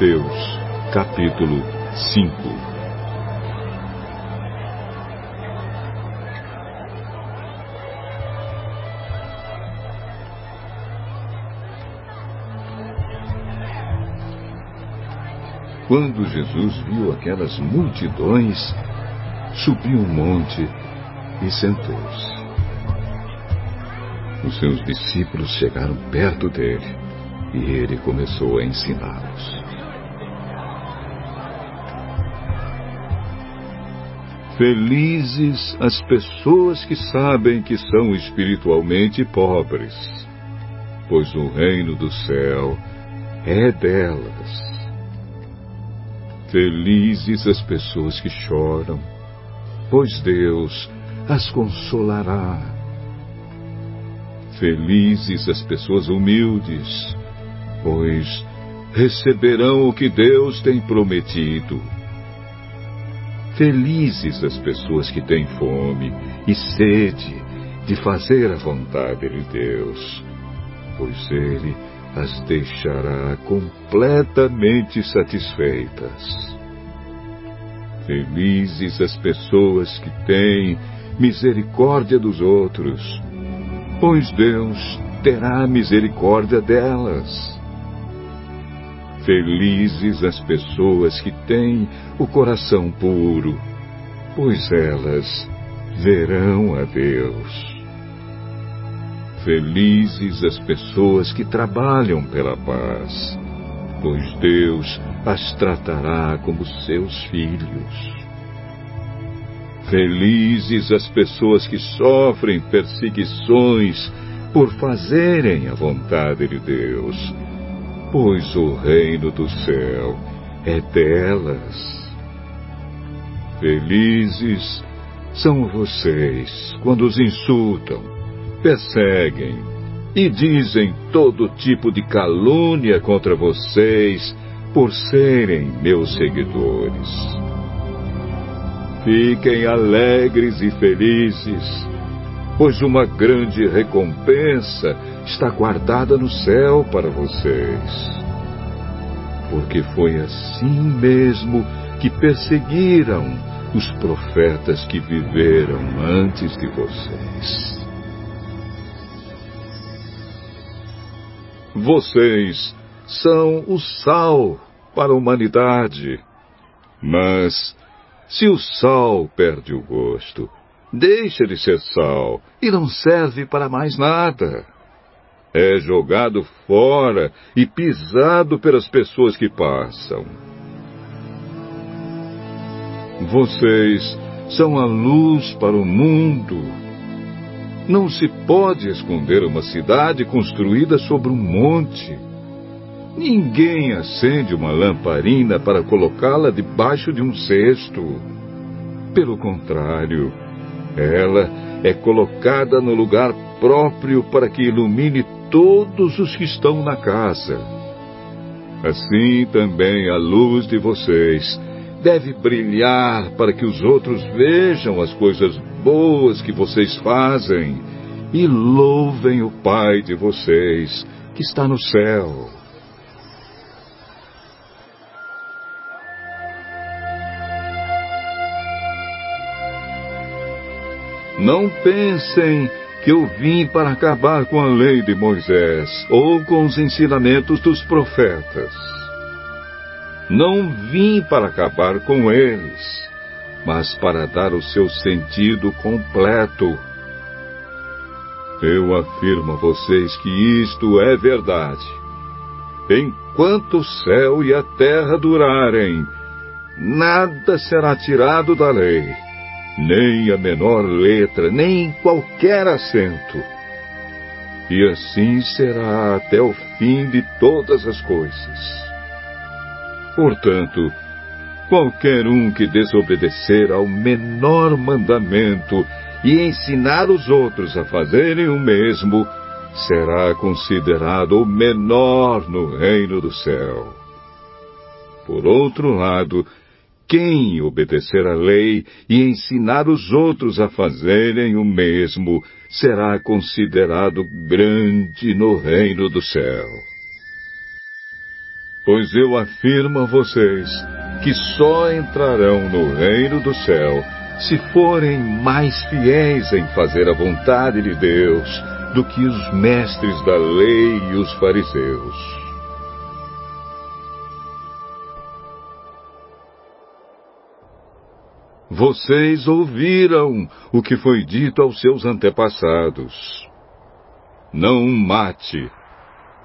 Mateus, capítulo 5 Quando Jesus viu aquelas multidões, subiu um monte e sentou-se. Os seus discípulos chegaram perto dele e ele começou a ensiná-los. Felizes as pessoas que sabem que são espiritualmente pobres, pois o reino do céu é delas. Felizes as pessoas que choram, pois Deus as consolará. Felizes as pessoas humildes, pois receberão o que Deus tem prometido. Felizes as pessoas que têm fome e sede de fazer a vontade de Deus, pois Ele as deixará completamente satisfeitas. Felizes as pessoas que têm misericórdia dos outros, pois Deus terá misericórdia delas. Felizes as pessoas que têm o coração puro, pois elas verão a Deus. Felizes as pessoas que trabalham pela paz, pois Deus as tratará como seus filhos. Felizes as pessoas que sofrem perseguições por fazerem a vontade de Deus pois o reino do céu é delas. Felizes são vocês quando os insultam, perseguem e dizem todo tipo de calúnia contra vocês por serem meus seguidores. Fiquem alegres e felizes, pois uma grande recompensa está guardada no céu para vocês. Porque foi assim mesmo que perseguiram os profetas que viveram antes de vocês. Vocês são o sal para a humanidade. Mas, se o sal perde o gosto, deixa de ser sal e não serve para mais nada é jogado fora e pisado pelas pessoas que passam. Vocês são a luz para o mundo. Não se pode esconder uma cidade construída sobre um monte. Ninguém acende uma lamparina para colocá-la debaixo de um cesto. Pelo contrário, ela é colocada no lugar próprio para que ilumine todos os que estão na casa. Assim também a luz de vocês deve brilhar para que os outros vejam as coisas boas que vocês fazem e louvem o Pai de vocês que está no céu. Não pensem que eu vim para acabar com a lei de Moisés ou com os ensinamentos dos profetas. Não vim para acabar com eles, mas para dar o seu sentido completo. Eu afirmo a vocês que isto é verdade. Enquanto o céu e a terra durarem, nada será tirado da lei nem a menor letra, nem qualquer acento. E assim será até o fim de todas as coisas. Portanto, qualquer um que desobedecer ao menor mandamento e ensinar os outros a fazerem o mesmo, será considerado o menor no reino do céu. Por outro lado, quem obedecer à lei e ensinar os outros a fazerem o mesmo será considerado grande no reino do céu. Pois eu afirmo a vocês que só entrarão no reino do céu se forem mais fiéis em fazer a vontade de Deus do que os mestres da lei e os fariseus. Vocês ouviram o que foi dito aos seus antepassados. Não mate.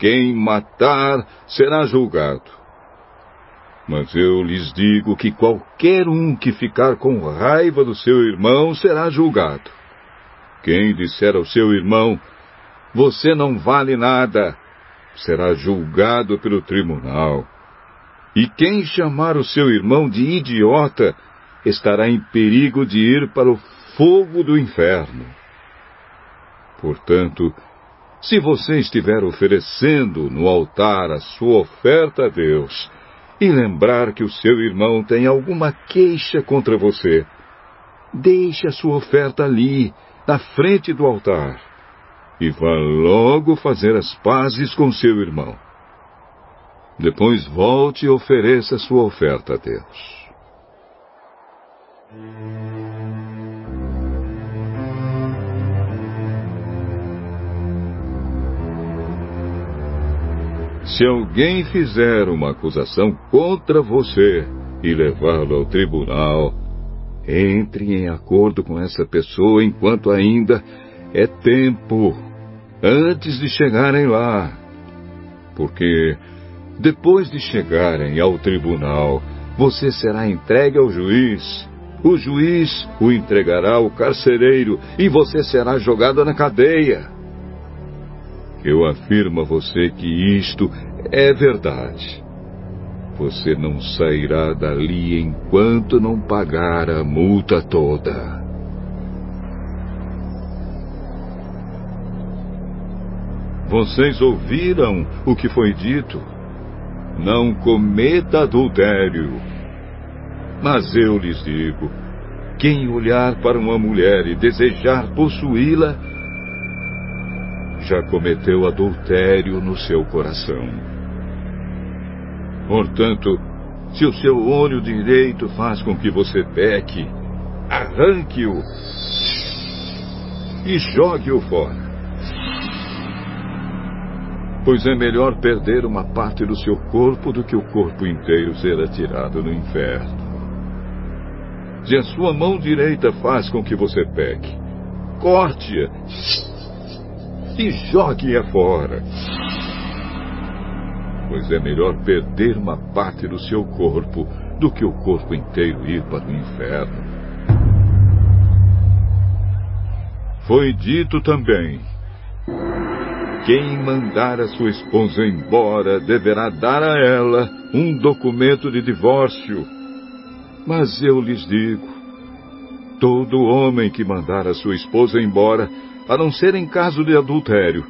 Quem matar será julgado. Mas eu lhes digo que qualquer um que ficar com raiva do seu irmão será julgado. Quem disser ao seu irmão, você não vale nada, será julgado pelo tribunal. E quem chamar o seu irmão de idiota, estará em perigo de ir para o fogo do inferno. Portanto, se você estiver oferecendo no altar a sua oferta a Deus, e lembrar que o seu irmão tem alguma queixa contra você, deixe a sua oferta ali, na frente do altar, e vá logo fazer as pazes com seu irmão. Depois volte e ofereça a sua oferta a Deus. Se alguém fizer uma acusação contra você e levá-lo ao tribunal, entre em acordo com essa pessoa enquanto ainda é tempo, antes de chegarem lá. Porque depois de chegarem ao tribunal, você será entregue ao juiz. O juiz o entregará ao carcereiro e você será jogado na cadeia. Eu afirmo a você que isto é verdade. Você não sairá dali enquanto não pagar a multa toda. Vocês ouviram o que foi dito? Não cometa adultério. Mas eu lhes digo: quem olhar para uma mulher e desejar possuí-la, já cometeu adultério no seu coração. Portanto, se o seu olho direito faz com que você peque, arranque-o e jogue-o fora. Pois é melhor perder uma parte do seu corpo do que o corpo inteiro ser atirado no inferno. Se a sua mão direita faz com que você peque, corte-a e jogue-a fora. Pois é melhor perder uma parte do seu corpo do que o corpo inteiro ir para o inferno. Foi dito também: quem mandar a sua esposa embora deverá dar a ela um documento de divórcio. Mas eu lhes digo: todo homem que mandar a sua esposa embora a não ser em caso de adultério.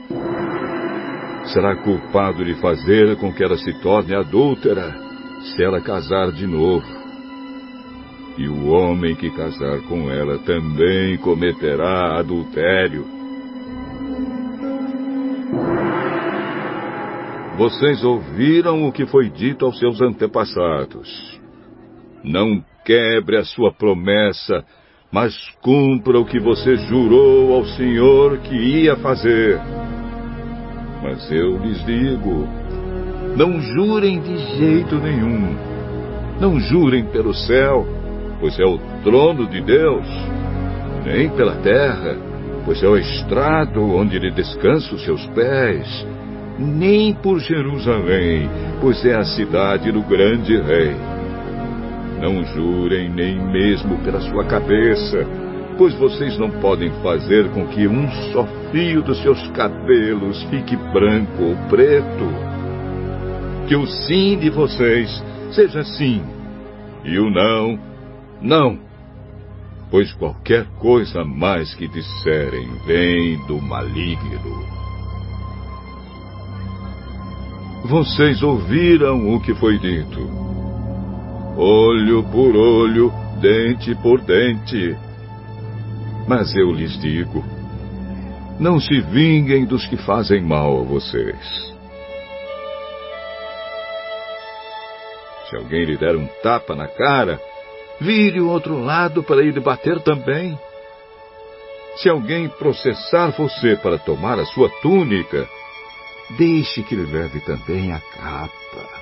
Será culpado de fazer com que ela se torne adúltera se ela casar de novo. E o homem que casar com ela também cometerá adultério. Vocês ouviram o que foi dito aos seus antepassados. Não quebre a sua promessa mas cumpra o que você jurou ao Senhor que ia fazer. Mas eu lhes digo: não jurem de jeito nenhum. Não jurem pelo céu, pois é o trono de Deus, nem pela terra, pois é o estrado onde ele descansa os seus pés, nem por Jerusalém, pois é a cidade do grande rei não jurem nem mesmo pela sua cabeça, pois vocês não podem fazer com que um só fio dos seus cabelos fique branco ou preto. Que o sim de vocês seja sim, e o não, não. Pois qualquer coisa mais que disserem vem do maligno. Vocês ouviram o que foi dito olho por olho, dente por dente. Mas eu lhes digo: não se vinguem dos que fazem mal a vocês. Se alguém lhe der um tapa na cara, vire o outro lado para ele bater também. Se alguém processar você para tomar a sua túnica, deixe que lhe leve também a capa.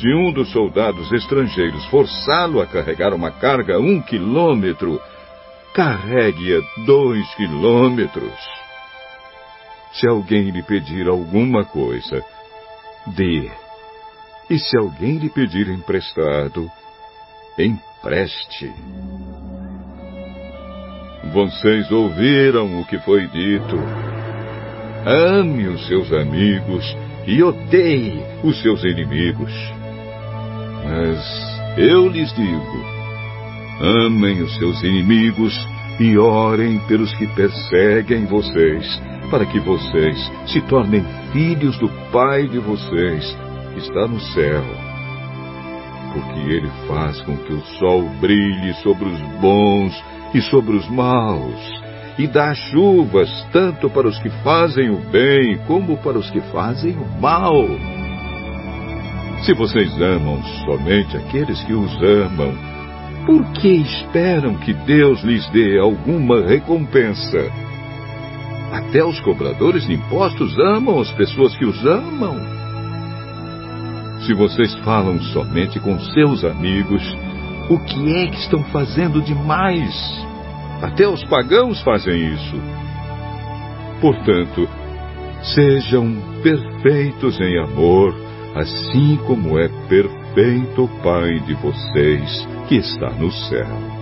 Se um dos soldados estrangeiros forçá-lo a carregar uma carga um quilômetro, carregue-a dois quilômetros. Se alguém lhe pedir alguma coisa, dê. E se alguém lhe pedir emprestado, empreste. Vocês ouviram o que foi dito. Ame os seus amigos e odeie os seus inimigos. Mas eu lhes digo: amem os seus inimigos e orem pelos que perseguem vocês, para que vocês se tornem filhos do Pai de vocês, que está no céu. Porque Ele faz com que o sol brilhe sobre os bons e sobre os maus, e dá chuvas tanto para os que fazem o bem como para os que fazem o mal. Se vocês amam somente aqueles que os amam, por que esperam que Deus lhes dê alguma recompensa? Até os cobradores de impostos amam as pessoas que os amam. Se vocês falam somente com seus amigos, o que é que estão fazendo demais? Até os pagãos fazem isso. Portanto, sejam perfeitos em amor, assim como é perfeito o Pai de vocês que está no céu.